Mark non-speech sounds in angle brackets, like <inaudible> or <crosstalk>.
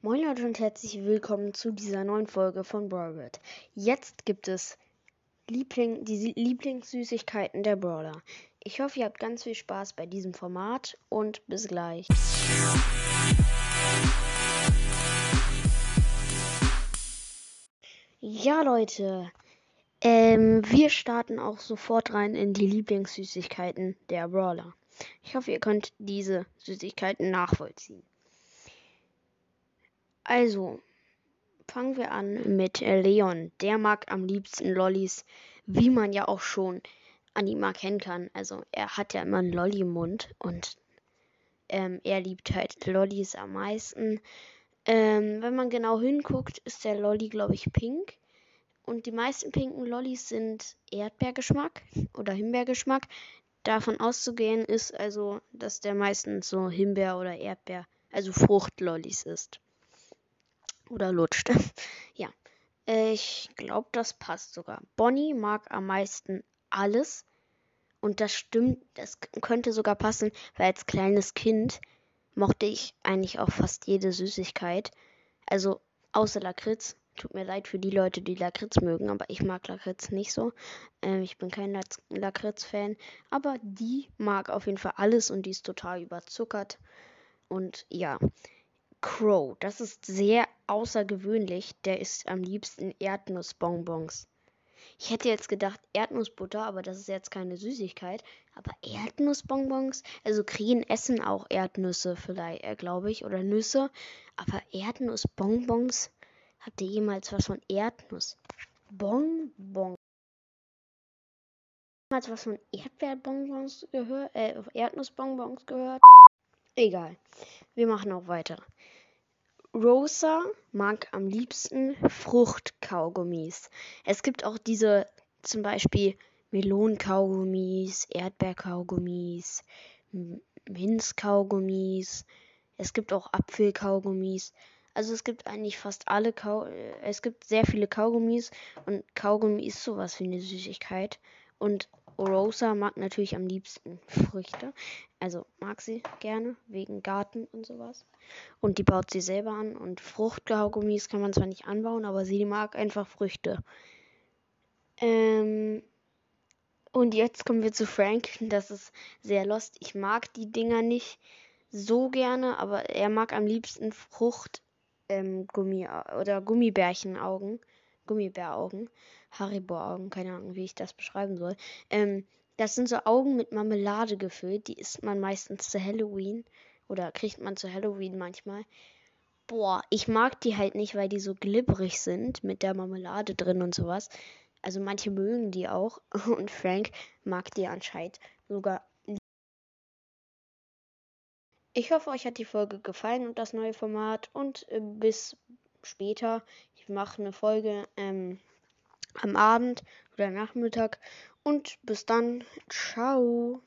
Moin Leute und herzlich willkommen zu dieser neuen Folge von Brawlbird. Jetzt gibt es Liebling, die Lieblingssüßigkeiten der Brawler. Ich hoffe, ihr habt ganz viel Spaß bei diesem Format und bis gleich. Ja Leute, ähm, wir starten auch sofort rein in die Lieblingssüßigkeiten der Brawler. Ich hoffe, ihr könnt diese Süßigkeiten nachvollziehen. Also, fangen wir an mit Leon. Der mag am liebsten Lollis, wie man ja auch schon an ihm erkennen kann. Also, er hat ja immer einen Lolli im Mund und ähm, er liebt halt Lollis am meisten. Ähm, wenn man genau hinguckt, ist der Lolli, glaube ich, pink. Und die meisten pinken Lollis sind Erdbeergeschmack oder Himbeergeschmack. Davon auszugehen ist also, dass der meistens so Himbeer oder Erdbeer, also Fruchtlollis ist. Oder lutscht. <laughs> ja. Ich glaube, das passt sogar. Bonnie mag am meisten alles. Und das stimmt, das könnte sogar passen, weil als kleines Kind mochte ich eigentlich auch fast jede Süßigkeit. Also außer Lakritz. Tut mir leid für die Leute, die Lakritz mögen, aber ich mag Lakritz nicht so. Ähm, ich bin kein Lakritz-Fan. Aber die mag auf jeden Fall alles und die ist total überzuckert. Und ja, Crow. Das ist sehr außergewöhnlich. Der isst am liebsten Erdnussbonbons. Ich hätte jetzt gedacht Erdnussbutter, aber das ist jetzt keine Süßigkeit. Aber Erdnussbonbons, also Krähen essen auch Erdnüsse vielleicht, äh, glaube ich, oder Nüsse. Aber Erdnussbonbons, habt ihr jemals was von Erdnussbonbons? Jemals was von Erdbeerbonbons gehört, äh, Erdnussbonbons gehört? Egal. Wir machen auch weiter. Rosa mag am liebsten Fruchtkaugummis. Es gibt auch diese zum Beispiel Melonenkaugummis, Erdbeerkaugummis, Minzkaugummis. Es gibt auch Apfelkaugummis. Also es gibt eigentlich fast alle Kau es gibt sehr viele Kaugummis und Kaugummi ist sowas wie eine Süßigkeit und Rosa mag natürlich am liebsten Früchte. Also mag sie gerne, wegen Garten und sowas. Und die baut sie selber an. Und Fruchtkaugummis kann man zwar nicht anbauen, aber sie mag einfach Früchte. Ähm und jetzt kommen wir zu Frank. <laughs> Das ist sehr lost. Ich mag die Dinger nicht so gerne, aber er mag am liebsten Frucht ähm, Gummi oder Gummibärchenaugen. Gummibäraugen. Haribo-Augen, keine Ahnung, wie ich das beschreiben soll. Ähm, das sind so Augen mit Marmelade gefüllt. Die isst man meistens zu Halloween. Oder kriegt man zu Halloween manchmal. Boah, ich mag die halt nicht, weil die so glibberig sind mit der Marmelade drin und sowas. Also manche mögen die auch. <laughs> Und Frank mag die anscheinend sogar. Ich hoffe, euch hat die Folge gefallen und das neue Format. Und äh, bis später. Mache eine Folge ähm, am Abend oder Nachmittag. Und bis dann. Ciao.